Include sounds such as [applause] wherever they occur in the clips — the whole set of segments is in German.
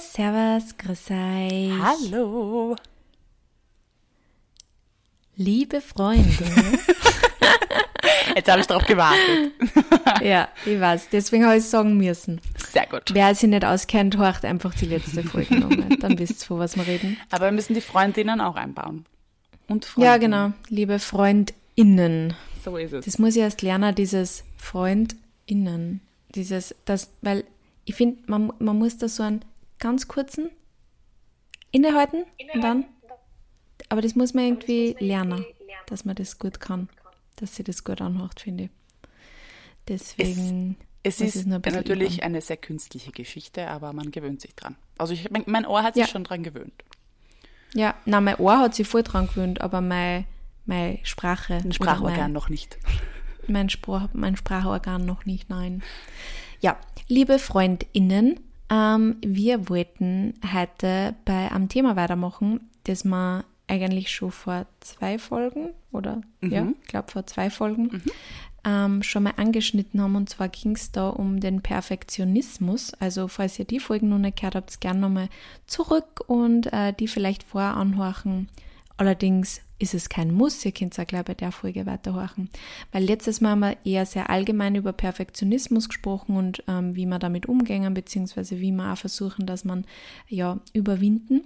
Servus, grüß euch. Hallo. Liebe Freunde. [laughs] Jetzt habe ich drauf gewartet. [laughs] ja, ich weiß. Deswegen habe ich es sagen müssen. Sehr gut. Wer sich nicht auskennt, horcht einfach die letzte Folge nochmal. Dann wisst ihr, von was wir reden. Aber wir müssen die Freundinnen auch einbauen. Und Freunde. Ja, genau. Liebe FreundInnen. So ist es. Das muss ich erst lernen, dieses FreundInnen. Dieses, das, weil ich finde, man, man muss da so einen ganz kurzen innehalten, und dann. Aber das muss man irgendwie lernen, dass man das gut kann. Dass sie das gut anhört, finde ich. Deswegen. Es ich ist nur ein natürlich üben. eine sehr künstliche Geschichte, aber man gewöhnt sich dran. Also ich, mein, mein Ohr hat sich Ja. schon dran gewöhnt. Ja, na, mein Ohr hat sich voll dran gewöhnt, aber meine, meine Sprache. Ein Sprachorgan mein, noch nicht. Mein, Sprach, mein Sprachorgan noch nicht, nein. Ja, liebe FreundInnen, ähm, wir wollten heute bei einem Thema weitermachen, das wir eigentlich schon vor zwei Folgen oder ja, ich glaube vor zwei Folgen ähm, schon mal angeschnitten haben. Und zwar ging es da um den Perfektionismus. Also falls ihr die Folgen noch nicht gehört habt, gerne nochmal zurück und äh, die vielleicht vorher anhorchen. Allerdings ist es kein Muss, ihr könnt auch gleich bei der Folge weiterhorchen. Weil letztes Mal haben wir eher sehr allgemein über Perfektionismus gesprochen und ähm, wie wir damit umgehen, beziehungsweise wie wir auch versuchen, dass man ja überwinden.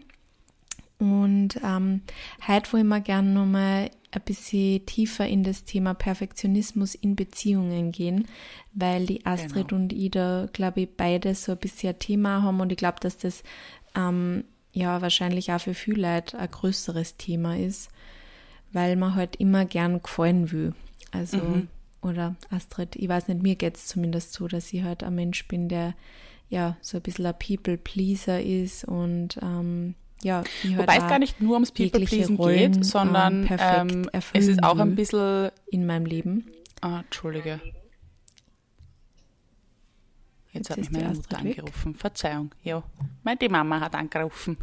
Und ähm, heute wollen wir gerne nochmal ein bisschen tiefer in das Thema Perfektionismus in Beziehungen gehen, weil die Astrid Genau. und ich da, glaube ich, beide so ein bisschen ein Thema haben und ich glaube, dass das ähm, ja wahrscheinlich auch für viele Leute ein größeres Thema ist, weil man halt immer gern gefallen will. Also, oder Astrid, ich weiß nicht, mir geht es zumindest so, dass ich halt ein Mensch bin, der ja so ein bisschen ein People-Pleaser ist und ähm, ja, ich halt Wobei es gar nicht nur ums People-Pleasen geht, sondern ähm, ähm, es ist auch ein bisschen... in meinem Leben. Ah, Entschuldige. Jetzt, Jetzt hat mich die meine Mutter weg. angerufen. Verzeihung. Ja, meine die Mama hat angerufen.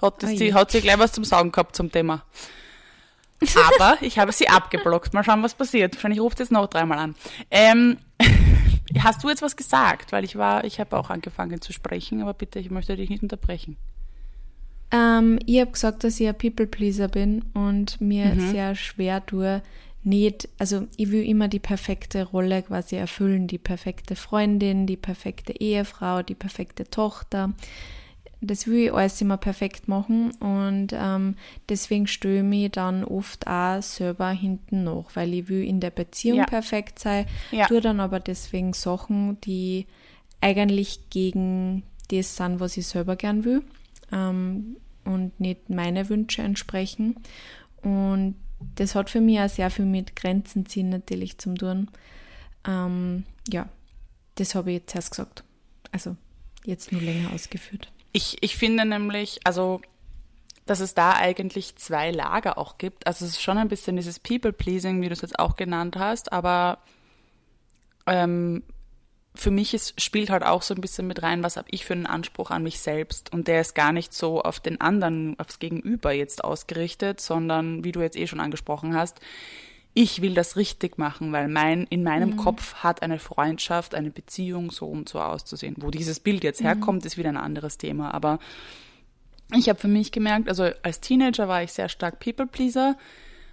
Hat, das, Oh die, je. hat sie gleich was zum Sagen gehabt zum Thema. Aber ich habe sie abgeblockt. Mal schauen, was passiert. Wahrscheinlich ruft jetzt noch dreimal an. Ähm, [laughs] hast du jetzt was gesagt? Weil ich war, ich habe auch angefangen zu sprechen, aber bitte, ich möchte dich nicht unterbrechen. Ähm, ich habe gesagt, dass ich ein People-Pleaser bin und mir sehr schwer tue, nicht, also ich will immer die perfekte Rolle quasi erfüllen, die perfekte Freundin, die perfekte Ehefrau, die perfekte Tochter. Das will ich alles immer perfekt machen und ähm, deswegen störe ich dann oft auch selber hinten nach, weil ich will in der Beziehung Ja. perfekt sein, Ja. tue dann aber deswegen Sachen, die eigentlich gegen das sind, was ich selber gern will ähm, und nicht meine Wünsche entsprechen. Und das hat für mich auch sehr viel mit Grenzen ziehen natürlich zum tun. Ähm, ja, das habe ich jetzt erst gesagt. Also jetzt nur länger ausgeführt. Ich, ich finde nämlich, also, dass es da eigentlich zwei Lager auch gibt. Also es ist schon ein bisschen dieses People-Pleasing, wie du es jetzt auch genannt hast, aber ähm, für mich ist, spielt halt auch so ein bisschen mit rein, was habe ich für einen Anspruch an mich selbst. Und der ist gar nicht so auf den anderen, aufs Gegenüber jetzt ausgerichtet, sondern, wie du jetzt eh schon angesprochen hast, ich will das richtig machen, weil mein, in meinem Kopf hat eine Freundschaft, eine Beziehung so und so auszusehen. Wo dieses Bild jetzt herkommt, ist wieder ein anderes Thema. Aber ich habe für mich gemerkt, also als Teenager war ich sehr stark People-Pleaser,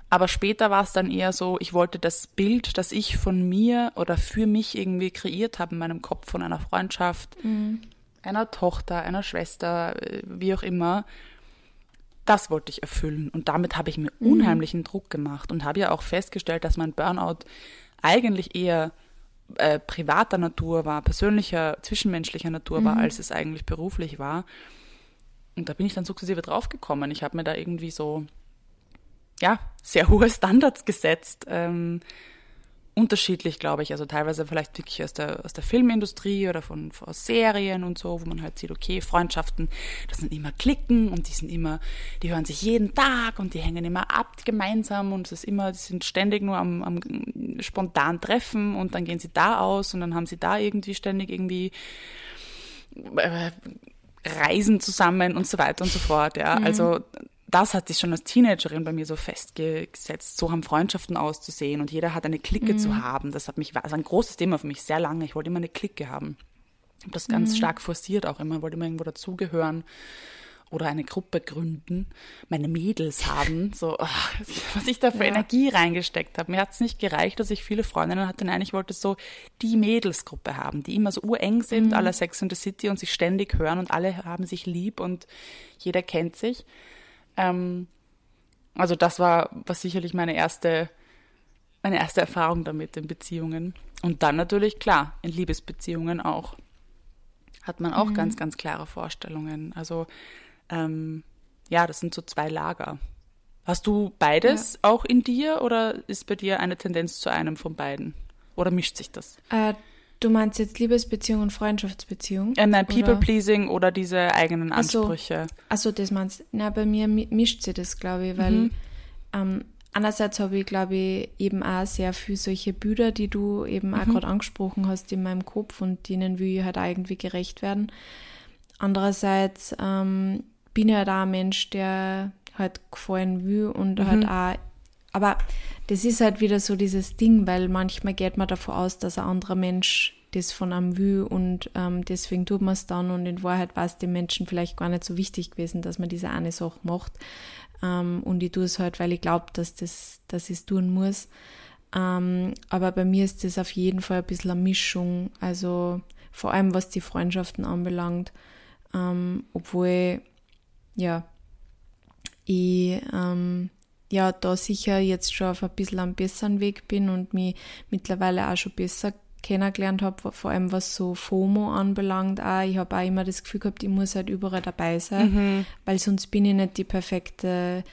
aber später war es dann eher so, ich wollte das Bild, das ich von mir oder für mich irgendwie kreiert habe in meinem Kopf von einer Freundschaft, einer Tochter, einer Schwester, äh, wie auch immer, das wollte ich erfüllen. Und damit habe ich mir unheimlichen Druck gemacht und habe ja auch festgestellt, dass mein Burnout eigentlich eher äh, privater Natur war, persönlicher, zwischenmenschlicher Natur war, als es eigentlich beruflich war. Und da bin ich dann sukzessive draufgekommen. Ich habe mir da irgendwie so, ja, sehr hohe Standards gesetzt. Ähm, unterschiedlich, glaube ich. Also teilweise vielleicht wirklich aus der, aus der Filmindustrie oder von, von Serien und so, wo man halt sieht, okay, Freundschaften, das sind immer Klicken und die sind immer, die hören sich jeden Tag und die hängen immer ab gemeinsam und es ist immer, die sind ständig nur am, am spontan treffen und dann gehen sie da aus und dann haben sie da irgendwie ständig irgendwie äh, Reisen zusammen und so weiter und so fort, ja. Also das hat sich schon als Teenagerin bei mir so festgesetzt, so haben Freundschaften auszusehen und jeder hat eine Clique zu haben. Das hat mich, war also ein großes Thema für mich, sehr lange. Ich wollte immer eine Clique haben. habe das ganz mhm. stark forciert auch immer, wollte immer irgendwo dazugehören oder eine Gruppe gründen, meine Mädels haben, so [laughs] ach, was ich da für ja. Energie reingesteckt habe. Mir hat es nicht gereicht, dass ich viele Freundinnen hatte. Nein, ich wollte so die Mädelsgruppe haben, die immer so ureng sind, mhm. alle Sex in the City und sich ständig hören und alle haben sich lieb und jeder kennt sich. Ähm, also das war, war sicherlich meine erste, meine erste Erfahrung damit in Beziehungen. Und dann natürlich, klar, in Liebesbeziehungen auch. Hat man auch mhm. ganz, ganz klare Vorstellungen. Also ähm, ja, das sind so zwei Lager. Hast du beides ja. auch in dir oder ist bei dir eine Tendenz zu einem von beiden? Oder mischt sich das? Äh, du meinst jetzt Liebesbeziehung und Freundschaftsbeziehung? Äh, nein, People-Pleasing oder? oder? diese eigenen Ansprüche. Achso, das meinst du. Na, bei mir mischt sich das, glaube ich, weil mhm. ähm, einerseits habe ich, glaube ich, eben auch sehr viel solche Bilder, die du eben mhm. auch gerade angesprochen hast in meinem Kopf und denen will ich halt auch irgendwie gerecht werden. Andererseits ähm, bin ja halt auch ein Mensch, der halt gefallen will und mhm. halt auch, aber das ist halt wieder so dieses Ding, weil manchmal geht man davon aus, dass ein anderer Mensch das von einem will und ähm, deswegen tut man es dann und in Wahrheit war es dem Menschen vielleicht gar nicht so wichtig gewesen, dass man diese eine Sache macht. Ähm, und ich tue es halt, weil ich glaube, dass, das, dass ich es tun muss. Ähm, aber bei mir ist das auf jeden Fall ein bisschen eine Mischung, also vor allem was die Freundschaften anbelangt, ähm, obwohl ja, ich ähm, ja da sicher jetzt schon auf ein bisschen am besseren Weg bin und mich mittlerweile auch schon besser kennengelernt habe, vor allem was so FOMO anbelangt. Auch. Ich habe auch immer das Gefühl gehabt, ich muss halt überall dabei sein, mhm. weil sonst bin ich nicht die perfekte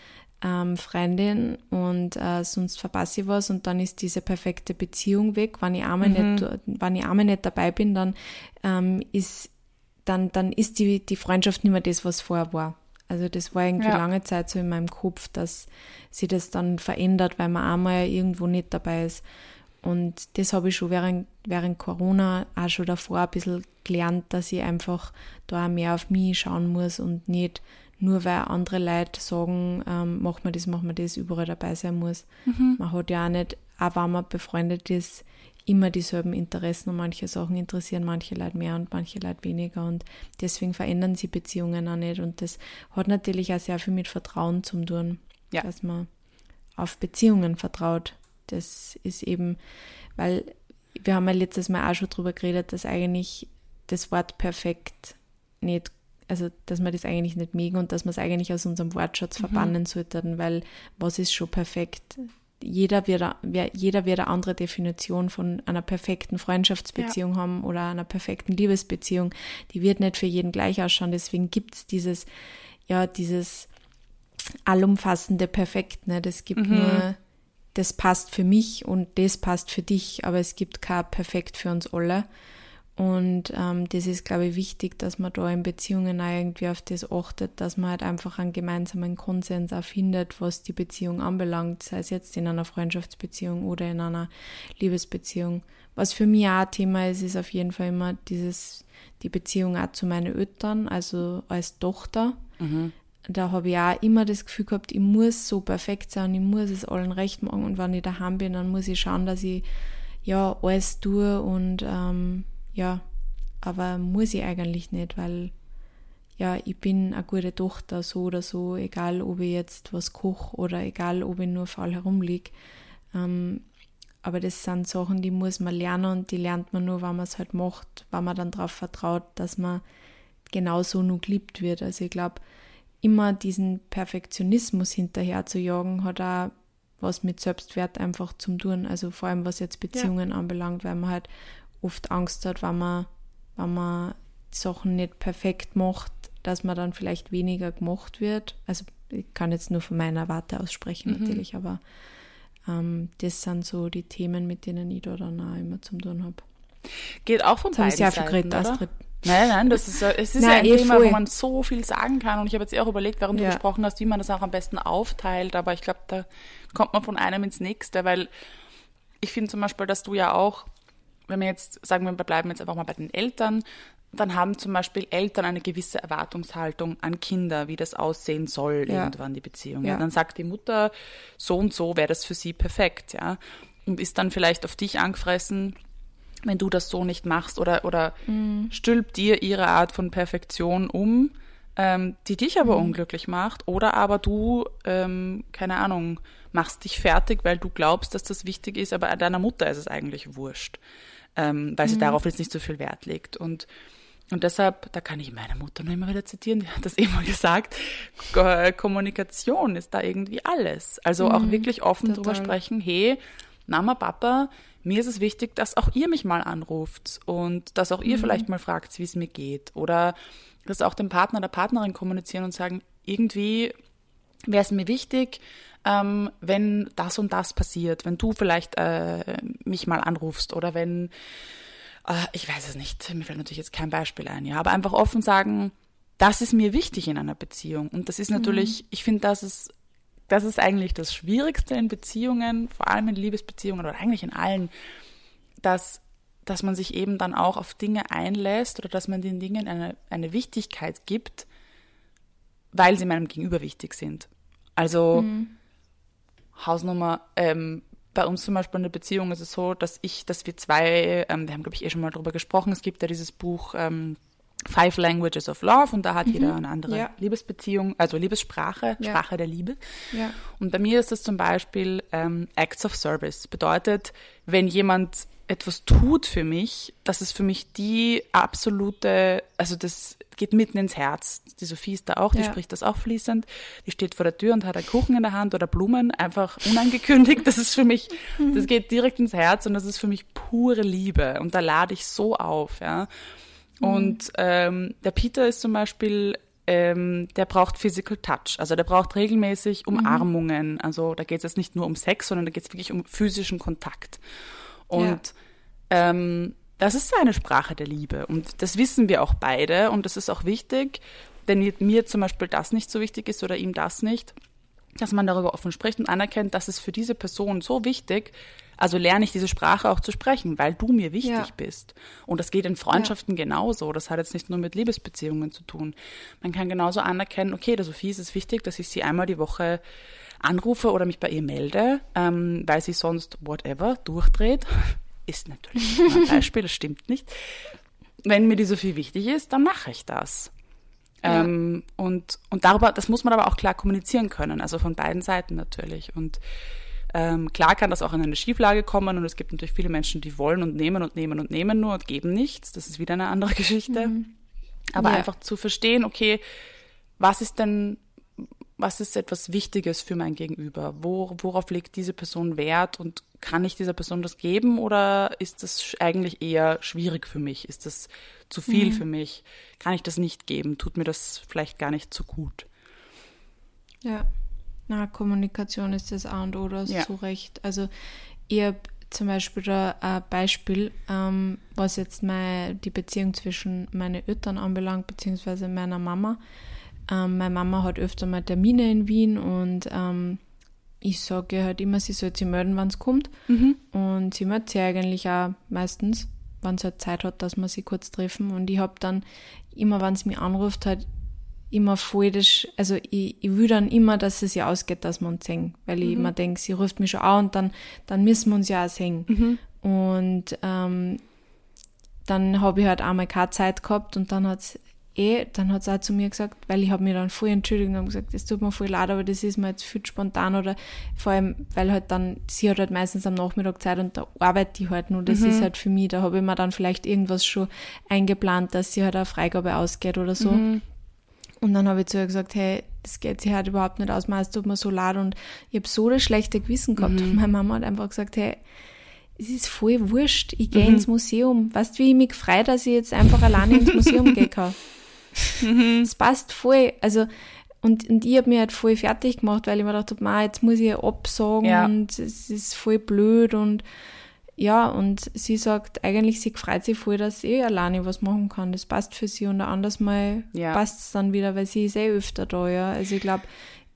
ähm, Freundin und äh, sonst verpasse ich was und dann ist diese perfekte Beziehung weg. Wenn ich einmal, mhm. nicht, wenn ich einmal nicht dabei bin, dann ähm, ist dann, dann ist die, die Freundschaft nicht mehr das, was vorher war. Also das war irgendwie ja. lange Zeit so in meinem Kopf, dass sich das dann verändert, weil man einmal irgendwo nicht dabei ist. Und das habe ich schon während, während Corona auch schon davor ein bisschen gelernt, dass ich einfach da mehr auf mich schauen muss und nicht nur weil andere Leute sagen, ähm, mach mal das, mach mal das, überall dabei sein muss. Mhm. Man hat ja auch nicht, auch wenn man befreundet ist, immer dieselben Interessen und manche Sachen interessieren manche Leute mehr und manche Leute weniger und deswegen verändern sie Beziehungen auch nicht und das hat natürlich auch sehr viel mit Vertrauen zu tun, ja. dass man auf Beziehungen vertraut. Das ist eben, weil wir haben ja letztes Mal auch schon drüber geredet, dass eigentlich das Wort perfekt nicht also dass wir das eigentlich nicht mögen und dass man es eigentlich aus unserem Wortschatz mhm. verbannen sollten, weil was ist schon perfekt? jeder wird, jeder wird eine andere Definition von einer perfekten Freundschaftsbeziehung ja. haben oder einer perfekten Liebesbeziehung. Die wird nicht für jeden gleich ausschauen. Deswegen gibt es dieses, ja, dieses allumfassende Perfekt. Ne? Das gibt mhm. nur, das passt für mich und das passt für dich, aber es gibt kein Perfekt für uns alle. Und ähm, das ist, glaube ich, wichtig, dass man da in Beziehungen auch irgendwie auf das achtet, dass man halt einfach einen gemeinsamen Konsens auch findet, was die Beziehung anbelangt, sei es jetzt in einer Freundschaftsbeziehung oder in einer Liebesbeziehung. Was für mich auch ein Thema ist, ist auf jeden Fall immer dieses, die Beziehung auch zu meinen Eltern, also als Tochter. Mhm. Da habe ich auch immer das Gefühl gehabt, ich muss so perfekt sein, ich muss es allen recht machen und wenn ich daheim bin, dann muss ich schauen, dass ich ja alles tue und ähm, ja, aber muss ich eigentlich nicht, weil ja, ich bin eine gute Tochter, so oder so, egal ob ich jetzt was koche oder egal ob ich nur faul herumliege. Ähm, aber das sind Sachen, die muss man lernen und die lernt man nur, wenn man es halt macht, wenn man dann darauf vertraut, dass man genauso nur geliebt wird. Also ich glaube, immer diesen Perfektionismus hinterher zu jagen, hat auch was mit Selbstwert einfach zum tun. Also vor allem was jetzt Beziehungen ja. anbelangt, weil man halt oft Angst hat, wenn man, wenn man Sachen nicht perfekt macht, dass man dann vielleicht weniger gemacht wird. Also ich kann jetzt nur von meiner Warte aussprechen mhm. natürlich, aber ähm, das sind so die Themen, mit denen ich da dann auch immer zum tun habe. Geht auch von beiden sehr Seiten, geredet, Astrid. Nein, nein, das ist, es ist nein, ja ein eh Thema, voll. wo man so viel sagen kann. Und ich habe jetzt auch überlegt, warum ja. du gesprochen hast, wie man das auch am besten aufteilt. Aber ich glaube, da kommt man von einem ins nächste, weil ich finde zum Beispiel, dass du ja auch wenn wir jetzt sagen, wir bleiben jetzt einfach mal bei den Eltern, dann haben zum Beispiel Eltern eine gewisse Erwartungshaltung an Kinder, wie das aussehen soll, ja. irgendwann die Beziehung. Ja. Dann sagt die Mutter, so und so wäre das für sie perfekt, ja. Und ist dann vielleicht auf dich angefressen, wenn du das so nicht machst oder, oder stülpt dir ihre Art von Perfektion um, ähm, die dich aber unglücklich macht oder aber du, ähm, keine Ahnung, machst dich fertig, weil du glaubst, dass das wichtig ist, aber deiner Mutter ist es eigentlich wurscht, ähm, weil sie darauf jetzt nicht so viel Wert legt. Und und deshalb, da kann ich meine Mutter nur immer wieder zitieren, die hat das [laughs] immer gesagt, Ko- Kommunikation ist da irgendwie alles. Also auch wirklich offen drüber total. sprechen, hey, Mama, Papa, mir ist es wichtig, dass auch ihr mich mal anruft und dass auch ihr vielleicht mal fragt, wie es mir geht. Oder dass auch dem Partner oder Partnerin kommunizieren und sagen, irgendwie wäre es mir wichtig, ähm, wenn das und das passiert, wenn du vielleicht äh, mich mal anrufst oder wenn äh, ich weiß es nicht, mir fällt natürlich jetzt kein Beispiel ein, ja, aber einfach offen sagen, das ist mir wichtig in einer Beziehung. Und das ist natürlich, ich finde, das ist, das ist eigentlich das Schwierigste in Beziehungen, vor allem in Liebesbeziehungen oder eigentlich in allen, dass, dass man sich eben dann auch auf Dinge einlässt oder dass man den Dingen eine, eine Wichtigkeit gibt, weil sie meinem Gegenüber wichtig sind. Also Hausnummer, ähm, bei uns zum Beispiel in der Beziehung ist es so, dass ich, dass wir zwei, ähm, wir haben glaube ich eh schon mal drüber gesprochen, es gibt ja dieses Buch ähm, Five Languages of Love und da hat jeder eine andere Ja. Liebesbeziehung, also Liebessprache, Ja. Sprache der Liebe. Ja. Und bei mir ist das zum Beispiel ähm, Acts of Service. Bedeutet, wenn jemand etwas tut für mich, das ist für mich die absolute, also das geht mitten ins Herz. Die Sophie ist da auch, die Ja. spricht das auch fließend. Die steht vor der Tür und hat einen Kuchen in der Hand oder Blumen, einfach unangekündigt. Das ist für mich, das geht direkt ins Herz und das ist für mich pure Liebe. Und da lade ich so auf, ja. Und ähm, der Peter ist zum Beispiel, ähm, der braucht Physical Touch. Also der braucht regelmäßig Umarmungen. Also da geht es jetzt nicht nur um Sex, sondern da geht es wirklich um physischen Kontakt. Und ähm, das ist seine Sprache der Liebe. Und das wissen wir auch beide. Und das ist auch wichtig, wenn mir zum Beispiel das nicht so wichtig ist oder ihm das nicht, dass man darüber offen spricht und anerkennt, dass es für diese Person so wichtig, also lerne ich diese Sprache auch zu sprechen, weil du mir wichtig Ja. bist. Und das geht in Freundschaften genauso. Das hat jetzt nicht nur mit Liebesbeziehungen zu tun. Man kann genauso anerkennen, okay, der Sophie ist es wichtig, dass ich sie einmal die Woche anrufe oder mich bei ihr melde, ähm, weil sie sonst whatever durchdreht. [laughs] Ist natürlich ein [laughs] Beispiel, das stimmt nicht. Wenn mir die Sophie wichtig ist, dann mache ich das. Ja. Ähm, und, und darüber, das muss man aber auch klar kommunizieren können, also von beiden Seiten natürlich. Und ähm, klar kann das auch in eine Schieflage kommen und es gibt natürlich viele Menschen, die wollen und nehmen und nehmen und nehmen nur und geben nichts. Das ist wieder eine andere [laughs] Geschichte. Aber Ja. einfach zu verstehen, okay, was ist denn, was ist etwas Wichtiges für mein Gegenüber? Wo, worauf legt diese Person Wert und kann ich dieser Person das geben oder ist das eigentlich eher schwierig für mich? Ist das zu viel für mich? Kann ich das nicht geben? Tut mir das vielleicht gar nicht so gut? Ja. Na, Kommunikation ist das A und O, du hast Ja. so recht. Also ich habe zum Beispiel da ein Beispiel, ähm, was jetzt meine, die Beziehung zwischen meinen Eltern anbelangt, beziehungsweise meiner Mama. Ähm, meine Mama hat öfter mal Termine in Wien und ähm, ich sage halt immer, sie soll sich melden, wann es kommt. Und sie meldet sich eigentlich auch meistens, wenn sie halt Zeit hat, dass wir sie kurz treffen. Und ich habe dann immer, wenn sie mich anruft, halt immer voll das, also ich, ich will dann immer, dass es ja ausgeht, dass wir uns sehen, weil ich immer denke, sie ruft mich schon an und dann, dann müssen wir uns ja auch sehen. Und ähm, dann habe ich halt einmal keine Zeit gehabt und dann hat's eh, dann hat's auch zu mir gesagt, weil ich habe mir dann voll entschuldigt und gesagt, es tut mir voll leid, aber das ist mir jetzt viel spontan oder vor allem, weil halt dann, sie hat halt meistens am Nachmittag Zeit und da arbeite ich halt nur, das ist halt für mich, da habe ich mir dann vielleicht irgendwas schon eingeplant, dass sie halt eine Freigabe ausgeht oder so. Und dann habe ich zu ihr gesagt, hey, das geht sich halt überhaupt nicht aus, es tut mir so leid und ich habe so das schlechte Gewissen gehabt. Und meine Mama hat einfach gesagt, hey, es ist voll wurscht, ich gehe ins Museum. Weißt du, wie ich mich freue, dass ich jetzt einfach alleine ins Museum gehen kann? [laughs] Es passt voll. Also, und, und ich habe mich halt voll fertig gemacht, weil ich mir gedacht habe, "Ma, jetzt muss ich absagen Ja. und es ist voll blöd und ja, und sie sagt, eigentlich, sie freut sich voll, dass sie eh alleine was machen kann. Das passt für sie und ein anderes Mal Ja. passt es dann wieder, weil sie ist eh öfter da, ja. Also ich glaube,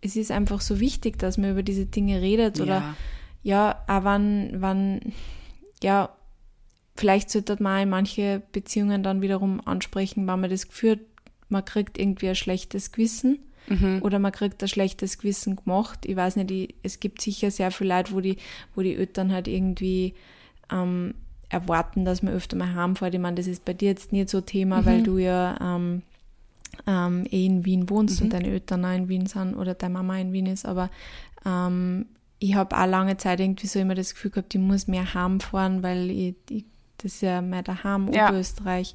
es ist einfach so wichtig, dass man über diese Dinge redet oder ja, auch wann, wann, ja, vielleicht sollte man in manche Beziehungen dann wiederum ansprechen, wenn man das Gefühl hat, man kriegt irgendwie ein schlechtes Gewissen oder man kriegt ein schlechtes Gewissen gemacht. Ich weiß nicht, ich, es gibt sicher sehr viele Leute, wo die, wo die Eltern halt irgendwie ähm, erwarten, dass man öfter mal heimfährt. Ich meine, das ist bei dir jetzt nicht so Thema, mhm. weil du ja ähm, ähm, eh in Wien wohnst mhm. und deine Eltern auch in Wien sind oder deine Mama in Wien ist, aber ähm, ich habe auch lange Zeit irgendwie so immer das Gefühl gehabt, ich muss mehr heimfahren, weil ich, ich, das ist ja mehr daheim, ja. Oberösterreich.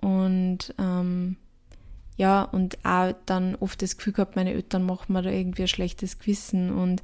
Und ähm, ja, und auch dann oft das Gefühl gehabt, meine Eltern machen mir da irgendwie ein schlechtes Gewissen und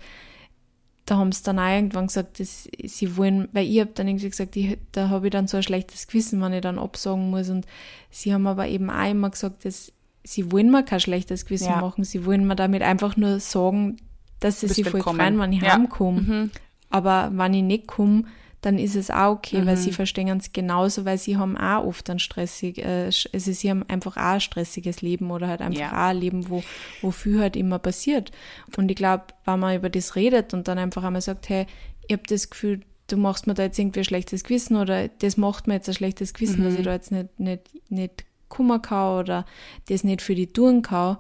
da haben sie dann auch irgendwann gesagt, dass sie wollen, weil ich habe dann irgendwie gesagt, ich, da habe ich dann so ein schlechtes Gewissen, wenn ich dann absagen muss. Und sie haben aber eben auch immer gesagt, dass sie wollen mir kein schlechtes Gewissen ja. machen, sie wollen mir damit einfach nur sagen, dass sie sich voll freuen, wenn ich ja. heimkomme. Mhm. Aber wenn ich nicht komme, dann ist es auch okay, mhm. weil sie mhm. verstehen es genauso, weil sie haben auch oft ein stressig, äh, also sie haben einfach auch ein stressiges Leben oder halt einfach ja. auch ein Leben, wo, wo viel halt immer passiert. Und ich glaube, wenn man über das redet und dann einfach einmal sagt, hey, ich habe das Gefühl, du machst mir da jetzt irgendwie ein schlechtes Gewissen oder das macht mir jetzt ein schlechtes Gewissen, mhm. dass ich da jetzt nicht, nicht, nicht Kummer kann oder das nicht für die tun kann,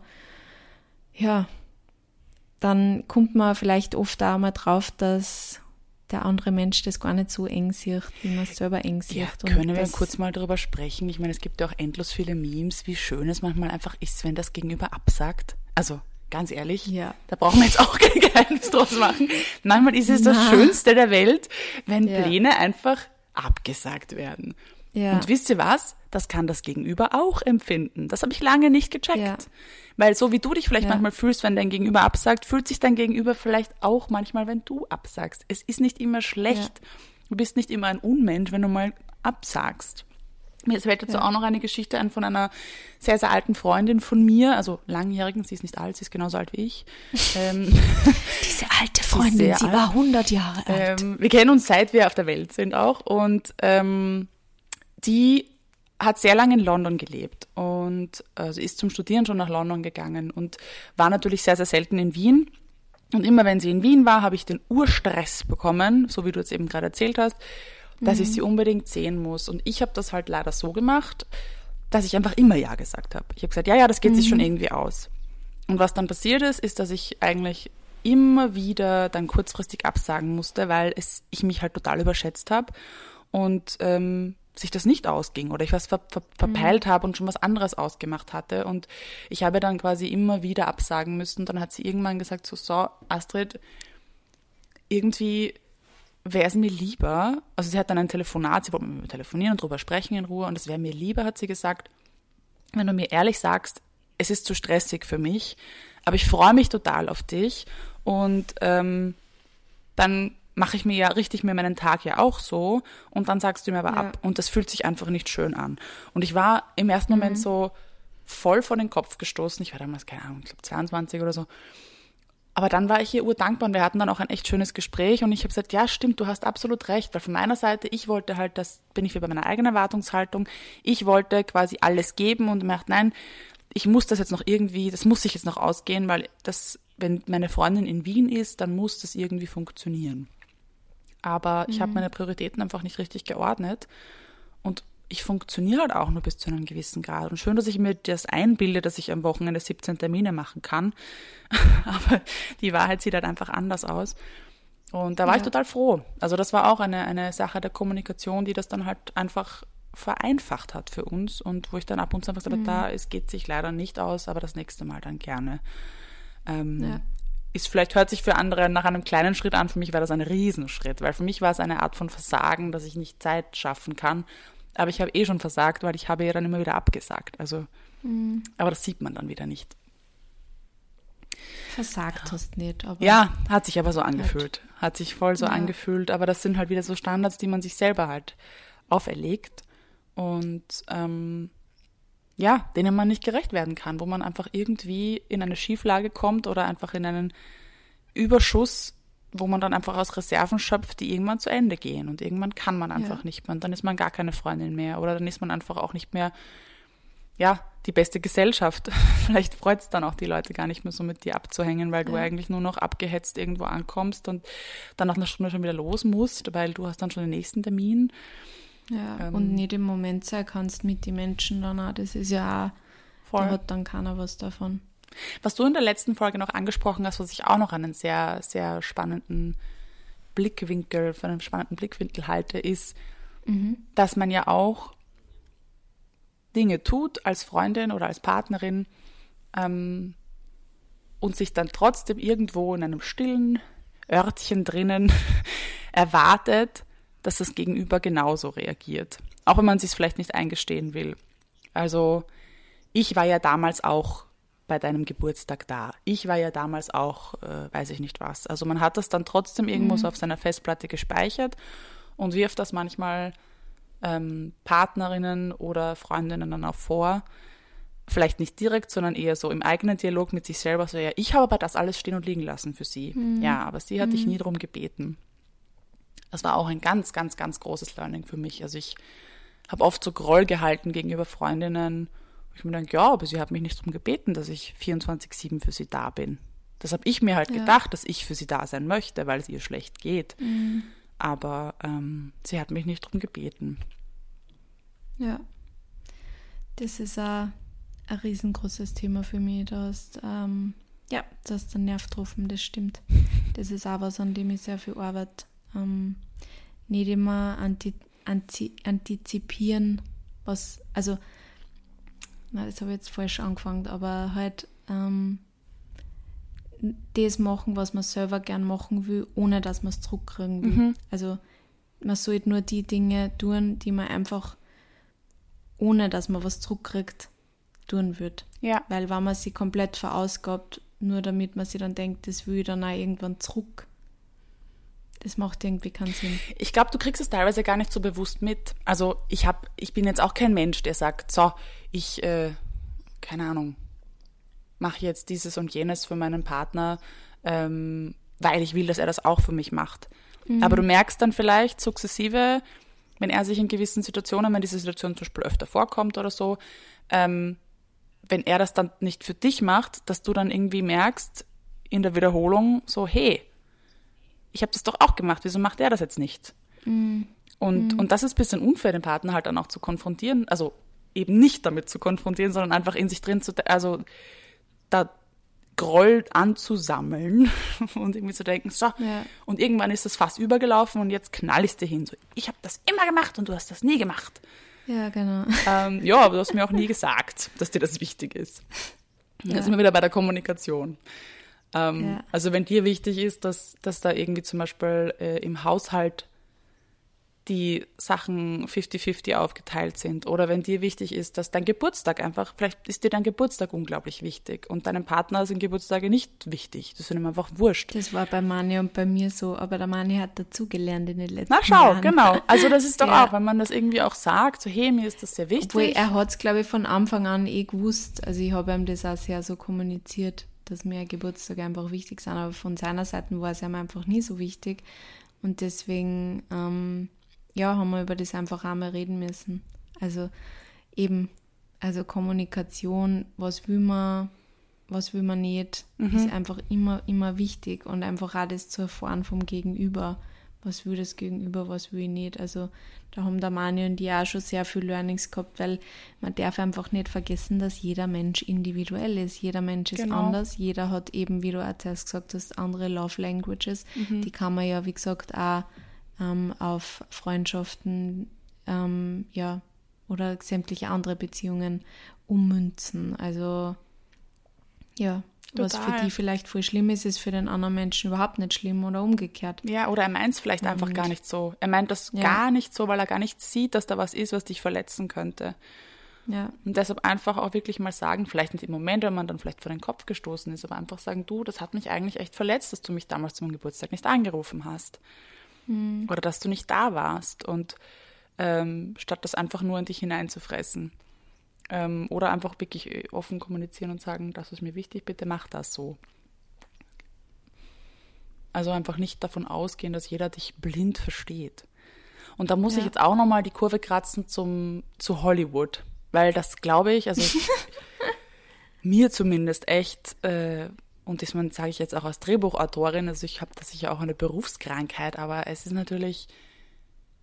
ja, dann kommt man vielleicht oft auch mal drauf, dass der andere Mensch das gar nicht so eng sieht, wie man es selber eng sieht. Ja, können wir kurz mal darüber sprechen? Ich meine, es gibt ja auch endlos viele Memes, wie schön es manchmal einfach ist, wenn das Gegenüber absagt. Also ganz ehrlich, ja. da brauchen wir jetzt auch [laughs] kein Geheimnis draus machen. Manchmal ist es Na. das Schönste der Welt, wenn ja. Pläne einfach abgesagt werden. Ja. Und wisst ihr was? Das kann das Gegenüber auch empfinden. Das habe ich lange nicht gecheckt. Ja. Weil so wie du dich vielleicht ja. manchmal fühlst, wenn dein Gegenüber absagt, fühlt sich dein Gegenüber vielleicht auch manchmal, wenn du absagst. Es ist nicht immer schlecht. Du bist nicht immer ein Unmensch, wenn du mal absagst. Mir fällt dazu auch noch eine Geschichte ein von einer sehr, sehr alten Freundin von mir, also langjährigen, sie ist nicht alt, sie ist genauso alt wie ich. [laughs] Ähm, Diese alte Freundin, sie, sie war 100 Jahre alt. Ähm, wir kennen uns seit wir auf der Welt sind auch und ähm, die hat sehr lange in London gelebt und also ist zum Studieren schon nach London gegangen und war natürlich sehr, sehr selten in Wien. Und immer wenn sie in Wien war, habe ich den Urstress bekommen, so wie du jetzt eben gerade erzählt hast, dass mhm. ich sie unbedingt sehen muss. Und ich habe das halt leider so gemacht, dass ich einfach immer Ja gesagt habe. Ich habe gesagt, ja, ja, das geht mhm. sich schon irgendwie aus. Und was dann passiert ist, ist, dass ich eigentlich immer wieder dann kurzfristig absagen musste, weil es, ich mich halt total überschätzt habe. Und ähm, sich das nicht ausging oder ich was ver ver verpeilt mhm. habe und schon was anderes ausgemacht hatte. Und ich habe dann quasi immer wieder absagen müssen. Dann hat sie irgendwann gesagt, so, so, Astrid, irgendwie wäre es mir lieber, also sie hat dann ein Telefonat, sie wollte mit mir telefonieren und drüber sprechen in Ruhe und es wäre mir lieber, hat sie gesagt, wenn du mir ehrlich sagst, es ist zu stressig für mich, aber ich freue mich total auf dich und ähm, dann mache ich mir ja, richte ich mir meinen Tag ja auch so und dann sagst du mir aber ja. ab und das fühlt sich einfach nicht schön an. Und ich war im ersten mhm. Moment so voll vor den Kopf gestoßen. Ich war damals, keine Ahnung, ich glaube 22 oder so. Aber dann war ich hier urdankbar und wir hatten dann auch ein echt schönes Gespräch und ich habe gesagt, ja, stimmt, du hast absolut recht, weil von meiner Seite, ich wollte halt, das bin ich wieder bei meiner eigenen Erwartungshaltung, ich wollte quasi alles geben und mir gedacht, nein, ich muss das jetzt noch irgendwie, das muss sich jetzt noch ausgehen, weil das, wenn meine Freundin in Wien ist, dann muss das irgendwie funktionieren aber mhm. ich habe meine Prioritäten einfach nicht richtig geordnet und ich funktioniere halt auch nur bis zu einem gewissen Grad. Und schön, dass ich mir das einbilde, dass ich am Wochenende 17 Termine machen kann. [laughs] aber die Wahrheit sieht halt einfach anders aus. Und da war ja. ich total froh. Also das war auch eine, eine Sache der Kommunikation, die das dann halt einfach vereinfacht hat für uns und wo ich dann ab und zu einfach gesagt habe, mhm. da, es geht sich leider nicht aus, aber das nächste Mal dann gerne. Ähm, ja ist vielleicht hört sich für andere nach einem kleinen Schritt an, für mich war das ein Riesenschritt, weil für mich war es eine Art von Versagen, dass ich nicht Zeit schaffen kann. Aber ich habe eh schon versagt, weil ich habe ja dann immer wieder abgesagt. Also, mhm. aber das sieht man dann wieder nicht. Versagt hast nicht, aber. Ja, hat sich aber so angefühlt. Hat sich voll so ja. angefühlt, aber das sind halt wieder so Standards, die man sich selber halt auferlegt. Und ähm, ja, denen man nicht gerecht werden kann, wo man einfach irgendwie in eine Schieflage kommt oder einfach in einen Überschuss, wo man dann einfach aus Reserven schöpft, die irgendwann zu Ende gehen. Und irgendwann kann man einfach ja. nicht mehr. Und dann ist man gar keine Freundin mehr. Oder dann ist man einfach auch nicht mehr, ja, die beste Gesellschaft. [laughs] Vielleicht freut es dann auch die Leute gar nicht mehr so mit dir abzuhängen, weil du ja. eigentlich nur noch abgehetzt irgendwo ankommst und dann nach einer Stunde schon wieder los musst, weil du hast dann schon den nächsten Termin. Ja, ähm, und nicht im Moment sein kannst mit den Menschen dann auch. Das ist ja auch, voll. da hat dann keiner was davon. Was du in der letzten Folge noch angesprochen hast, was ich auch noch einen sehr, sehr spannenden Blickwinkel, für einen spannenden Blickwinkel halte, ist, mhm. dass man ja auch Dinge tut als Freundin oder als Partnerin ähm, und sich dann trotzdem irgendwo in einem stillen Örtchen drinnen [laughs] erwartet, dass das Gegenüber genauso reagiert. Auch wenn man sich es vielleicht nicht eingestehen will. Also ich war ja damals auch bei deinem Geburtstag da. Ich war ja damals auch, äh, weiß ich nicht was. Also man hat das dann trotzdem irgendwo mhm. so auf seiner Festplatte gespeichert und wirft das manchmal ähm, Partnerinnen oder Freundinnen dann auch vor. Vielleicht nicht direkt, sondern eher so im eigenen Dialog mit sich selber. So, ja, ich habe aber das alles stehen und liegen lassen für sie. Mhm. Ja, aber sie hat mhm. dich nie darum gebeten. Das war auch ein ganz, ganz, ganz großes Learning für mich. Also ich habe oft so Groll gehalten gegenüber Freundinnen. Ich mir denke, ja, aber sie hat mich nicht darum gebeten, dass ich 24-7 für sie da bin. Das habe ich mir halt ja. gedacht, dass ich für sie da sein möchte, weil es ihr schlecht geht. Mhm. Aber ähm, sie hat mich nicht darum gebeten. Ja. Das ist ein, ein riesengroßes Thema für mich. Da hast, ähm, ja, du hast den Nerv getroffen, das stimmt. Das ist auch was, an dem ich sehr viel arbeite. Ähm, nicht immer anti, anti, antizipieren, was, also, na, das habe ich jetzt falsch angefangen, aber halt ähm, das machen, was man selber gern machen will, ohne dass man es zurückkriegen will. Mhm. Also man sollte nur die Dinge tun, die man einfach, ohne dass man was zurückkriegt, tun wird. Ja. Weil wenn man sie komplett verausgabt, nur damit man sich dann denkt, das will ich dann auch irgendwann zurück. Das macht irgendwie keinen Sinn. Ich glaube, du kriegst es teilweise gar nicht so bewusst mit. Also ich habe, ich bin jetzt auch kein Mensch, der sagt, so, ich, äh, keine Ahnung, mache jetzt dieses und jenes für meinen Partner, ähm, weil ich will, dass er das auch für mich macht. Mhm. Aber du merkst dann vielleicht sukzessive, wenn er sich in gewissen Situationen, wenn diese Situation zum Beispiel öfter vorkommt oder so, ähm, wenn er das dann nicht für dich macht, dass du dann irgendwie merkst in der Wiederholung so, hey, ich habe das doch auch gemacht, wieso macht er das jetzt nicht? Mhm. Und, mhm. und das ist ein bisschen unfair, den Partner halt dann auch zu konfrontieren, also eben nicht damit zu konfrontieren, sondern einfach in sich drin zu, also da Groll anzusammeln [laughs] und irgendwie zu denken, so, ja. und irgendwann ist das fast übergelaufen und jetzt knall ich dir hin. So, ich habe das immer gemacht und du hast das nie gemacht. Ja, genau. Ähm, ja, aber du hast mir auch nie [laughs] gesagt, dass dir das wichtig ist. Ja. Da sind wir wieder bei der Kommunikation. Ähm, ja. Also wenn dir wichtig ist, dass, dass da irgendwie zum Beispiel äh, im Haushalt die Sachen 50-50 aufgeteilt sind oder wenn dir wichtig ist, dass dein Geburtstag einfach, vielleicht ist dir dein Geburtstag unglaublich wichtig und deinem Partner sind Geburtstage nicht wichtig. Das sind ihm einfach wurscht. Das war bei Mani und bei mir so, aber der Mani hat dazugelernt in den letzten Jahren. Na schau, Jahren. genau. Also das ist doch [laughs] ja. auch, wenn man das irgendwie auch sagt, so hey, mir ist das sehr wichtig. Obwohl er hat es, glaube ich, von Anfang an eh gewusst. Also ich habe ihm das auch sehr so kommuniziert, dass mir Geburtstage einfach wichtig sind, aber von seiner Seite war es ihm einfach nie so wichtig. Und deswegen ähm, ja, haben wir über das einfach einmal reden müssen. Also eben, also Kommunikation, was will man, was will man nicht, mhm. ist einfach immer, immer wichtig und einfach auch das zu erfahren vom Gegenüber. Was will das Gegenüber, was will ich nicht. Also da haben der Mani und die auch schon sehr viel Learnings gehabt, weil man darf einfach nicht vergessen, dass jeder Mensch individuell ist. Jeder Mensch ist genau. anders. Jeder hat eben, wie du auch zuerst gesagt hast, andere Love Languages. Mhm. Die kann man ja, wie gesagt, auch ähm, auf Freundschaften, ähm, ja, oder sämtliche andere Beziehungen ummünzen. Also ja, Total. was für die vielleicht voll schlimm ist, ist für den anderen Menschen überhaupt nicht schlimm oder umgekehrt. Ja, oder er meint es vielleicht Und, einfach gar nicht so. Er meint das ja. gar nicht so, weil er gar nicht sieht, dass da was ist, was dich verletzen könnte. Ja. Und deshalb einfach auch wirklich mal sagen, vielleicht nicht im Moment, wenn man dann vielleicht vor den Kopf gestoßen ist, aber einfach sagen, du, das hat mich eigentlich echt verletzt, dass du mich damals zum Geburtstag nicht angerufen hast mhm. oder dass du nicht da warst und ähm, statt das einfach nur in dich hineinzufressen. Ähm, oder einfach wirklich äh, offen kommunizieren und sagen, das ist mir wichtig, bitte mach das so. Also einfach nicht davon ausgehen, dass jeder dich blind versteht. Und da muss ja. ich jetzt auch nochmal die Kurve kratzen zum, zu Hollywood, weil das glaube ich, also [laughs] mir zumindest echt äh, und das sage ich jetzt auch als Drehbuchautorin, also ich habe das sicher auch eine Berufskrankheit, aber es ist natürlich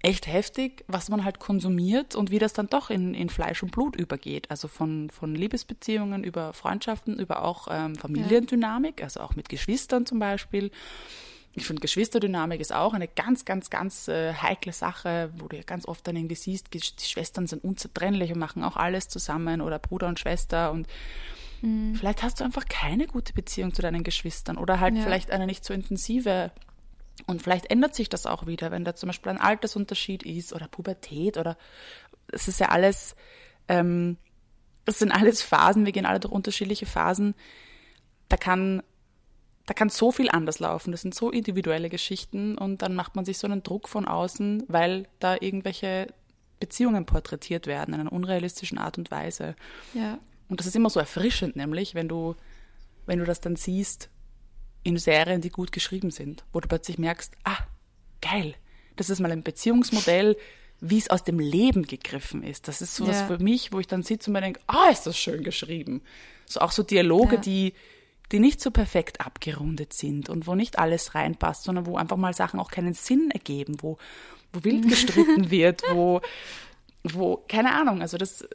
echt heftig, was man halt konsumiert und wie das dann doch in, in Fleisch und Blut übergeht. Also von, von Liebesbeziehungen über Freundschaften, über auch ähm, Familiendynamik, also auch mit Geschwistern zum Beispiel. ich finde, Geschwisterdynamik ist auch eine ganz, ganz, ganz äh, heikle Sache, wo du ja ganz oft dann irgendwie siehst, die Schwestern sind unzertrennlich und machen auch alles zusammen oder Bruder und Schwester und mhm. vielleicht hast du einfach keine gute Beziehung zu deinen Geschwistern oder halt ja. vielleicht eine nicht so intensive und vielleicht ändert sich das auch wieder, wenn da zum Beispiel ein Altersunterschied ist oder Pubertät oder es ist ja alles, ähm, das sind alles Phasen, wir gehen alle durch unterschiedliche Phasen. Da kann da kann so viel anders laufen. Das sind so individuelle Geschichten und dann macht man sich so einen Druck von außen, weil da irgendwelche Beziehungen porträtiert werden in einer unrealistischen Art und Weise. Ja. Und das ist immer so erfrischend, nämlich, wenn du, wenn du das dann siehst in Serien, die gut geschrieben sind, wo du plötzlich merkst, ah, geil, das ist mal ein Beziehungsmodell, wie es aus dem Leben gegriffen ist. Das ist sowas ja. für mich, wo ich dann sitze und mir denke, ah, ist das schön geschrieben. So auch so Dialoge, ja. die die nicht so perfekt abgerundet sind und wo nicht alles reinpasst, sondern wo einfach mal Sachen auch keinen Sinn ergeben, wo, wo wild [laughs] gestritten wird, wo, wo, keine Ahnung, also das,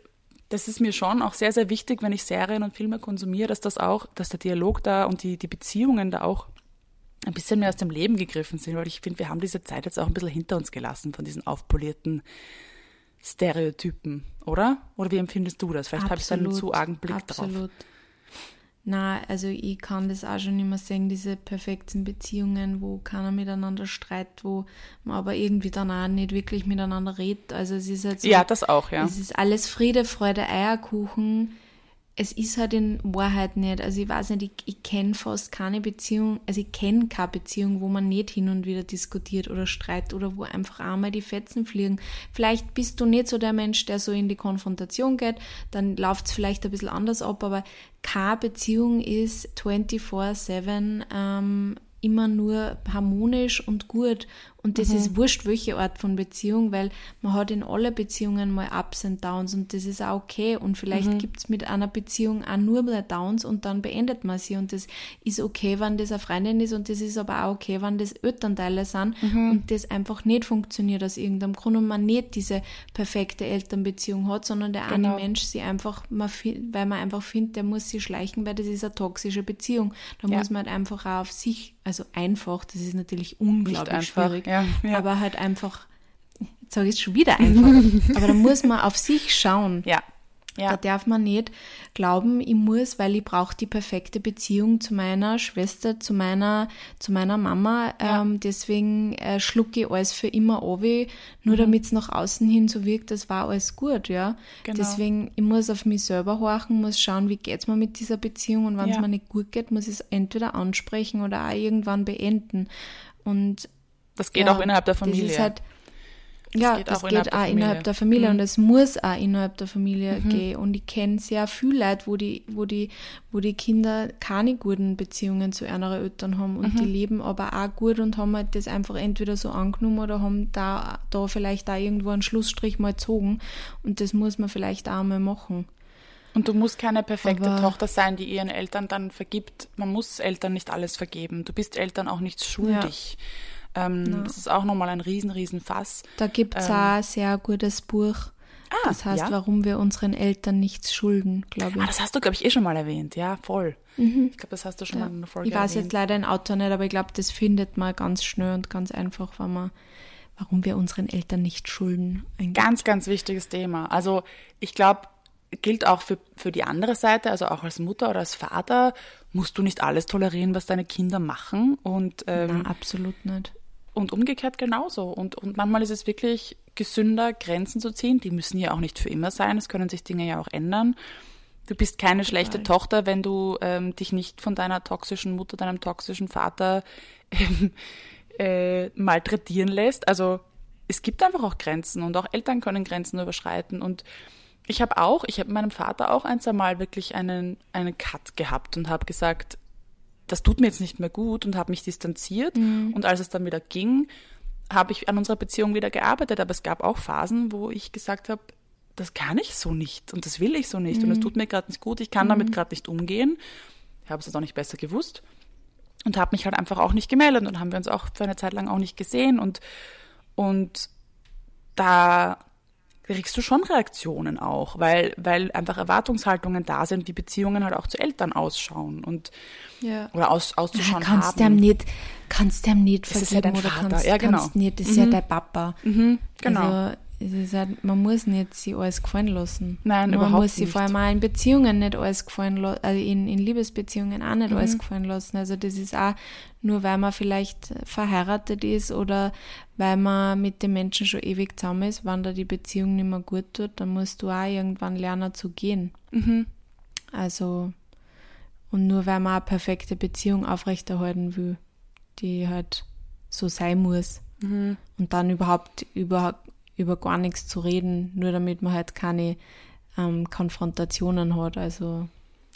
das ist mir schon auch sehr, sehr wichtig, wenn ich Serien und Filme konsumiere, dass das auch, dass der Dialog da und die, die Beziehungen da auch ein bisschen mehr aus dem Leben gegriffen sind, weil ich finde, wir haben diese Zeit jetzt auch ein bisschen hinter uns gelassen von diesen aufpolierten Stereotypen, oder? Oder wie empfindest du das? Vielleicht habe ich da einen zu argen Blick absolut. drauf. Na, also ich kann das auch schon immer sehen, diese perfekten Beziehungen, wo keiner miteinander streitet, wo man aber irgendwie dann auch nicht wirklich miteinander redet. Also es ist halt so, Ja, das auch, ja. Es ist alles Friede, Freude, Eierkuchen es ist halt in Wahrheit nicht. Also ich weiß nicht, ich, ich kenne fast keine Beziehung, also ich kenne keine Beziehung, wo man nicht hin und wieder diskutiert oder streitet oder wo einfach einmal die Fetzen fliegen. Vielleicht bist du nicht so der Mensch, der so in die Konfrontation geht, dann läuft es vielleicht ein bisschen anders ab, aber keine Beziehung ist 24-7 ähm, immer nur harmonisch und gut. Und das mhm. ist wurscht, welche Art von Beziehung, weil man hat in alle Beziehungen mal Ups und Downs und das ist auch okay. Und vielleicht mhm. gibt es mit einer Beziehung auch nur mal Downs und dann beendet man sie. Und das ist okay, wenn das eine Freundin ist und das ist aber auch okay, wenn das Elternteile sind mhm. und das einfach nicht funktioniert aus irgendeinem Grund und man nicht diese perfekte Elternbeziehung hat, sondern der genau. eine Mensch sie einfach, man, weil man einfach findet, der muss sie schleichen, weil das ist eine toxische Beziehung. Da ja. muss man halt einfach auch auf sich also einfach, das ist natürlich unglaublich schwierig, ja, ja. aber halt einfach, jetzt sage ich es schon wieder einfach, [laughs] aber da muss man auf sich schauen. Ja. Ja. Da darf man nicht glauben, ich muss, weil ich brauche die perfekte Beziehung zu meiner Schwester, zu meiner, zu meiner Mama. Ja. Ähm, deswegen äh, schlucke ich alles für immer an, nur mhm. damit es nach außen hin so wirkt, das war alles gut, ja. Genau. Deswegen, ich muss auf mich selber horchen, muss schauen, wie geht es mir mit dieser Beziehung und wenn es ja. mir nicht gut geht, muss ich es entweder ansprechen oder auch irgendwann beenden. Und das geht auch innerhalb der Familie. Das ist halt, das ja, geht das auch geht innerhalb, auch der innerhalb der Familie mhm. und es muss auch innerhalb der Familie mhm. gehen. Und ich kenne sehr viele Leute, wo die, wo die, wo die Kinder keine guten Beziehungen zu ihren Eltern haben und mhm. die leben aber auch gut und haben halt das einfach entweder so angenommen oder haben da, da vielleicht da irgendwo einen Schlussstrich mal gezogen. Und das muss man vielleicht auch mal machen. Und du musst keine perfekte aber Tochter sein, die ihren Eltern dann vergibt. Man muss Eltern nicht alles vergeben. Du bist Eltern auch nichts schuldig. Ja. Ähm, Das ist auch nochmal ein riesen, riesen Fass. Da gibt es ähm, ein sehr gutes Buch. Ah, das heißt, ja? warum wir unseren Eltern nichts schulden, glaube ich. Ah, das hast du, glaube ich, eh schon mal erwähnt, ja, voll. Mhm. Ich glaube, das hast du schon ja. mal in der Folge Ich weiß erwähnt. jetzt leider ein Autor nicht, aber ich glaube, das findet man ganz schnell und ganz einfach, wenn man, warum wir unseren Eltern nicht schulden. Eingibt. Ganz, ganz wichtiges Thema. Also ich glaube, gilt auch für, für die andere Seite, also auch als Mutter oder als Vater, musst du nicht alles tolerieren, was deine Kinder machen. Und, ähm, Na, absolut nicht. Und umgekehrt genauso. Und, und manchmal ist es wirklich gesünder, Grenzen zu ziehen. Die müssen ja auch nicht für immer sein. Es können sich Dinge ja auch ändern. Du bist keine schlechte Total. Tochter, wenn du ähm, dich nicht von deiner toxischen Mutter, deinem toxischen Vater ähm, äh, malträtieren lässt. Also es gibt einfach auch Grenzen und auch Eltern können Grenzen überschreiten. Und ich habe auch, ich habe meinem Vater auch ein, zwei Mal wirklich einen, einen Cut gehabt und habe gesagt, das tut mir jetzt nicht mehr gut und habe mich distanziert. Mhm. Und als es dann wieder ging, habe ich an unserer Beziehung wieder gearbeitet. Aber es gab auch Phasen, wo ich gesagt habe, das kann ich so nicht und das will ich so nicht mhm. und es tut mir gerade nicht gut. Ich kann mhm. damit gerade nicht umgehen. Ich habe es jetzt auch nicht besser gewusst und habe mich halt einfach auch nicht gemeldet und haben wir uns auch für eine Zeit lang auch nicht gesehen und und da kriegst du schon Reaktionen auch, weil, weil einfach Erwartungshaltungen da sind, wie Beziehungen halt auch zu Eltern ausschauen und Ja. oder aus, auszuschauen Ja, kannst haben. dem nicht, kannst dem nicht Das ist ja vergeben dein oder Vater. kannst, Ja, genau. kannst nicht, das ist ja dein Papa. Mhm, genau. Also, halt, man muss nicht sich alles gefallen lassen. Nein, man überhaupt muss sich nicht. vor allem auch in Beziehungen nicht alles gefallen lassen, also in, in Liebesbeziehungen auch nicht Mhm. alles gefallen lassen. Also das ist auch nur, weil man vielleicht verheiratet ist oder weil man mit dem Menschen schon ewig zusammen ist, wenn da die Beziehung nicht mehr gut tut, dann musst du auch irgendwann lernen zu gehen. Mhm. Also, und nur weil man eine perfekte Beziehung aufrechterhalten will, die halt so sein muss. Mhm. Und dann überhaupt über, über gar nichts zu reden, nur damit man halt keine ähm, Konfrontationen hat. Also,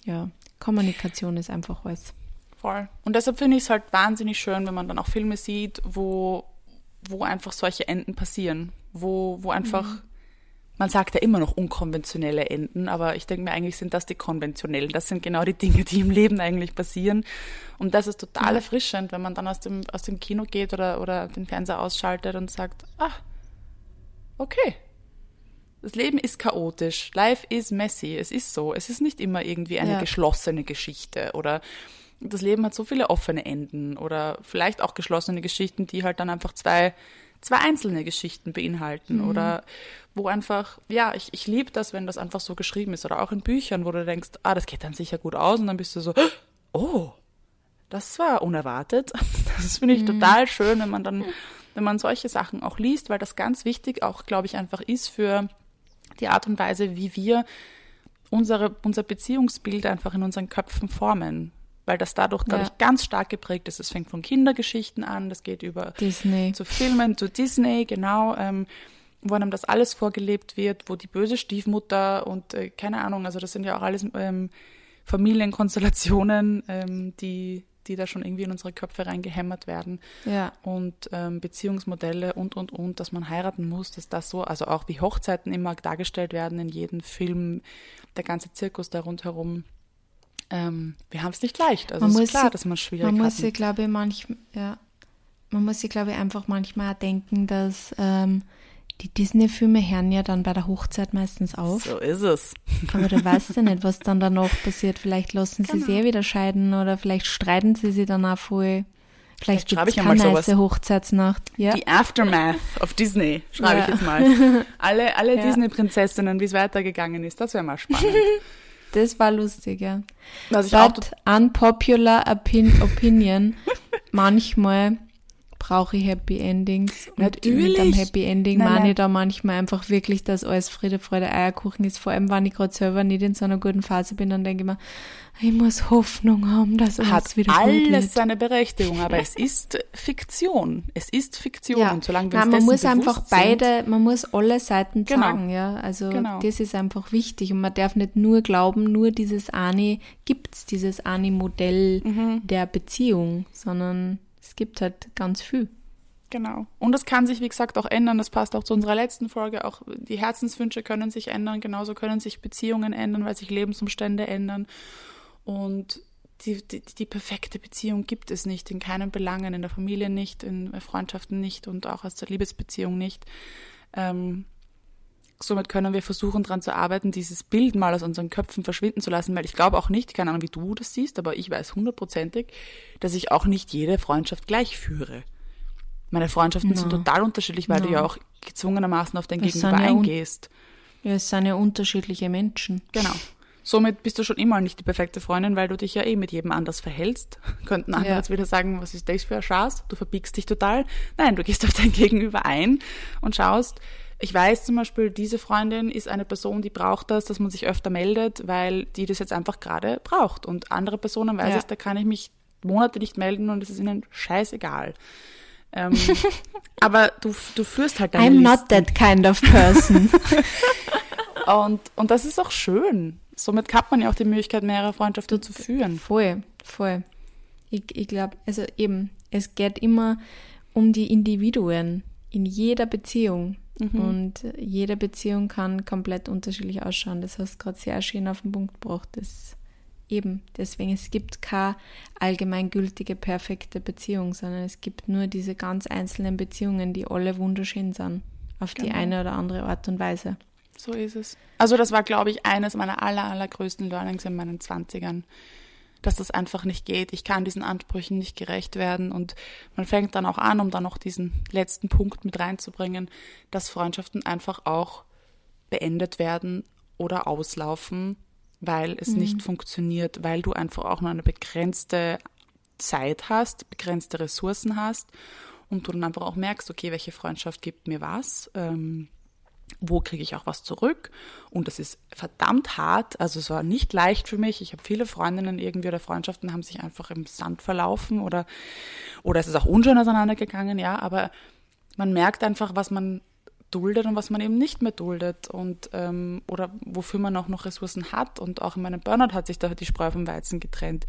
ja, Kommunikation ist einfach alles. Voll. Und deshalb finde ich es halt wahnsinnig schön, wenn man dann auch Filme sieht, wo, wo einfach solche Enden passieren. Wo, wo einfach, man sagt ja immer noch unkonventionelle Enden, aber ich denke mir, eigentlich sind das die konventionellen. Das sind genau die Dinge, die im Leben eigentlich passieren. Und das ist total Ja. erfrischend, wenn man dann aus dem, aus dem Kino geht oder, oder den Fernseher ausschaltet und sagt, ah, okay. Das Leben ist chaotisch. Life is messy. Es ist so. Es ist nicht immer irgendwie eine Ja. geschlossene Geschichte oder das Leben hat so viele offene Enden oder vielleicht auch geschlossene Geschichten, die halt dann einfach zwei, zwei einzelne Geschichten beinhalten oder wo einfach, ja, ich, ich liebe das, wenn das einfach so geschrieben ist oder auch in Büchern, wo du denkst, ah, das geht dann sicher gut aus und dann bist du so, [gasps] oh, das war unerwartet. [laughs] Das finde ich total schön, wenn man dann, wenn man solche Sachen auch liest, weil das ganz wichtig auch, glaube ich, einfach ist für die Art und Weise, wie wir unsere, unser Beziehungsbild einfach in unseren Köpfen formen. Weil das dadurch, glaube Ja. ich, ganz stark geprägt ist. Es fängt von Kindergeschichten an, das geht über Disney. zu Filmen, zu Disney, genau, ähm, wo einem das alles vorgelebt wird, wo die böse Stiefmutter und äh, keine Ahnung, also das sind ja auch alles ähm, Familienkonstellationen, [laughs] ähm, die, die da schon irgendwie in unsere Köpfe reingehämmert werden Ja, und ähm, Beziehungsmodelle und, und, und, dass man heiraten muss, dass das so, also auch wie Hochzeiten immer dargestellt werden in jedem Film, der ganze Zirkus da rundherum. Ähm, wir haben es nicht leicht. Also Man ist klar, sie- dass man Schwierigkeiten man muss sich, glaube ich, manchmal, ja, man muss sich, glaube ich, einfach manchmal auch denken, dass ähm, die Disney-Filme hören ja dann bei der Hochzeit meistens auf. So ist es. Aber du weißt ja nicht, was dann danach passiert. Vielleicht lassen sie Genau. sich eh wieder scheiden oder vielleicht streiten sie sich dann auch voll. Vielleicht Vielleicht schreibe ich einmal sowas. Hochzeitsnacht. Ja. Die Aftermath of Disney, schreibe ich Ja. jetzt mal. [laughs] Alle, alle Ja. Disney-Prinzessinnen, wie es weitergegangen ist, das wäre mal spannend. [laughs] Das war lustig, ja. Was ich auch unpopular opin opinion, [laughs] manchmal brauche ich Happy Endings. Und mit einem Natürlich. Happy Ending Nein, meine ich da manchmal einfach wirklich, dass alles Friede, Freude, Eierkuchen ist. Vor allem, wenn ich gerade selber nicht in so einer guten Phase bin, dann denke ich mir, ich muss Hoffnung haben, dass alles hat wieder gut alles wird. seine Berechtigung, aber es ist Fiktion. Es ist Fiktion. Ja, Und solange wir Nein, man muss einfach bewusst sind- beide, man muss alle Seiten Genau. sagen, ja. Also Genau. das ist einfach wichtig und man darf nicht nur glauben, nur dieses eine gibt's, dieses eine Modell Mhm. der Beziehung, sondern es gibt halt ganz viel. Genau. Und es kann sich, wie gesagt, auch ändern. Das passt auch zu unserer letzten Folge. Auch die Herzenswünsche können sich ändern. Genauso können sich Beziehungen ändern, weil sich Lebensumstände ändern. Und die, die, die perfekte Beziehung gibt es nicht. In keinen Belangen. In der Familie nicht, in Freundschaften nicht und auch aus der Liebesbeziehung nicht. Ähm, somit können wir versuchen, daran zu arbeiten, dieses Bild mal aus unseren Köpfen verschwinden zu lassen, weil ich glaube auch nicht, keine Ahnung, wie du das siehst, aber ich weiß hundertprozentig, dass ich auch nicht jede Freundschaft gleich führe. Meine Freundschaften sind Na. total unterschiedlich, weil du Na. ja auch gezwungenermaßen auf dein Das Gegenüber sind ja eingehst. Ja, es sind ja unterschiedliche Menschen. Genau. Somit bist du schon immer nicht die perfekte Freundin, weil du dich ja eh mit jedem anders verhältst. [laughs] Könnten andere Ja. jetzt wieder sagen, was ist das für ein Schatz? Du verbiegst dich total. Nein, du gehst auf dein Gegenüber ein und schaust. Ich weiß zum Beispiel, diese Freundin ist eine Person, die braucht das, dass man sich öfter meldet, weil die das jetzt einfach gerade braucht. Und andere Personen weiß Ja. ich, da kann ich mich Monate nicht melden und es ist ihnen scheißegal. Ähm, [laughs] aber du, du führst halt deine I'm Listen. not that kind of person. [laughs] Und, und das ist auch schön. Somit hat man ja auch die Möglichkeit, mehrere Freundschaften zu führen. voll, voll. Ich, ich glaube, also eben, es geht immer um die Individuen in jeder Beziehung. Mhm. Und jede Beziehung kann komplett unterschiedlich ausschauen. Das hast du gerade sehr schön auf den Punkt gebracht. Das eben, deswegen, es gibt keine allgemeingültige, perfekte Beziehung, sondern es gibt nur diese ganz einzelnen Beziehungen, die alle wunderschön sind. auf die Genau. eine oder andere Art und Weise. So ist es. Also das war, glaube ich, eines meiner aller, allergrößten Learnings in meinen Zwanzigern, dass das einfach nicht geht. Ich kann diesen Ansprüchen nicht gerecht werden. Und man fängt dann auch an, um dann noch diesen letzten Punkt mit reinzubringen, dass Freundschaften einfach auch beendet werden oder auslaufen, weil es nicht funktioniert, weil du einfach auch nur eine begrenzte Zeit hast, begrenzte Ressourcen hast und du dann einfach auch merkst, okay, welche Freundschaft gibt mir was, ähm, wo kriege ich auch was zurück? Und das ist verdammt hart, also es war nicht leicht für mich, ich habe viele Freundinnen irgendwie oder Freundschaften haben sich einfach im Sand verlaufen oder, oder es ist auch unschön auseinandergegangen, ja, aber man merkt einfach, was man duldet und was man eben nicht mehr duldet und ähm, oder wofür man auch noch Ressourcen hat. Und auch in meinem Burnout hat sich da die Spreu vom Weizen getrennt.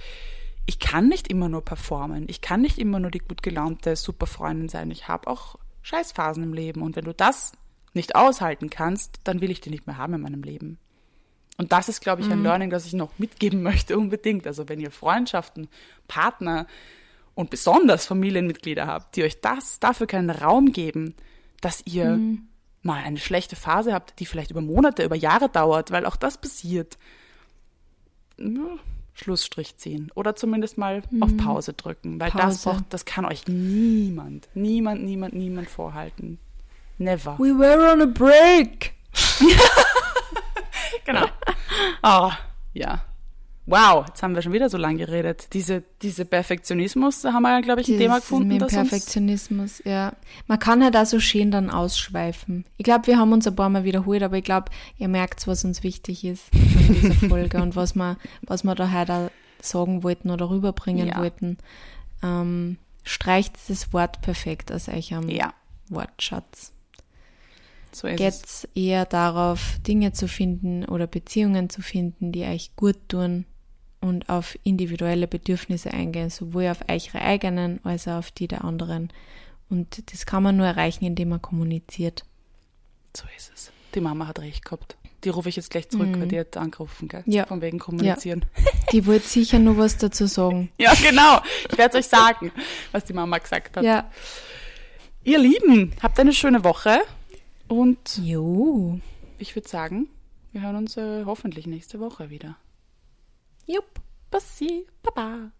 Ich kann nicht immer nur performen, ich kann nicht immer nur die gut gelaunte super Freundin sein. Ich habe auch Scheißphasen im Leben. Und wenn du das nicht aushalten kannst, dann will ich die nicht mehr haben in meinem Leben. Und das ist, glaube ich, ein Learning, das ich noch mitgeben [laughs] möchte unbedingt. Also wenn ihr Freundschaften, Partner und besonders Familienmitglieder habt, die euch das dafür keinen Raum geben, dass ihr mal eine schlechte Phase habt, die vielleicht über Monate, über Jahre dauert, weil auch das passiert. Ja, Schlussstrich ziehen oder zumindest mal auf Pause drücken, weil das Pause. braucht, das kann euch niemand, niemand, niemand, niemand vorhalten. Never. We were on a break. [laughs] Genau. Oh, ja. Wow, jetzt haben wir schon wieder so lange geredet. Diese, diese Perfektionismus, da haben wir ja, glaube ich, ein Thema Dieses gefunden, mit dem Perfektionismus, ja. Man kann halt auch so schön dann ausschweifen. Ich glaube, wir haben uns ein paar Mal wiederholt, aber ich glaube, ihr merkt, was uns wichtig ist in dieser [laughs] Folge und was wir, was wir da heute sagen wollten oder rüberbringen Ja. wollten. Ähm, streicht das Wort perfekt aus eurem Ja, Wortschatz. So ist es. Eher darauf, Dinge zu finden oder Beziehungen zu finden, die euch gut tun und auf individuelle Bedürfnisse eingehen, sowohl auf eure eigenen als auch auf die der anderen. Und das kann man nur erreichen, indem man kommuniziert. So ist es. Die Mama hat recht gehabt. Die rufe ich jetzt gleich zurück, weil die hat angerufen, gell? Mhm. Ja. Von wegen kommunizieren. [laughs] Die wollte sicher nur was dazu sagen. [laughs] Ja, genau. Ich werde euch sagen, was die Mama gesagt hat. Ja. Ihr Lieben, habt eine schöne Woche und Jo. ich würde sagen, wir hören uns äh, hoffentlich nächste Woche wieder. Jupp. Bussi, Baba.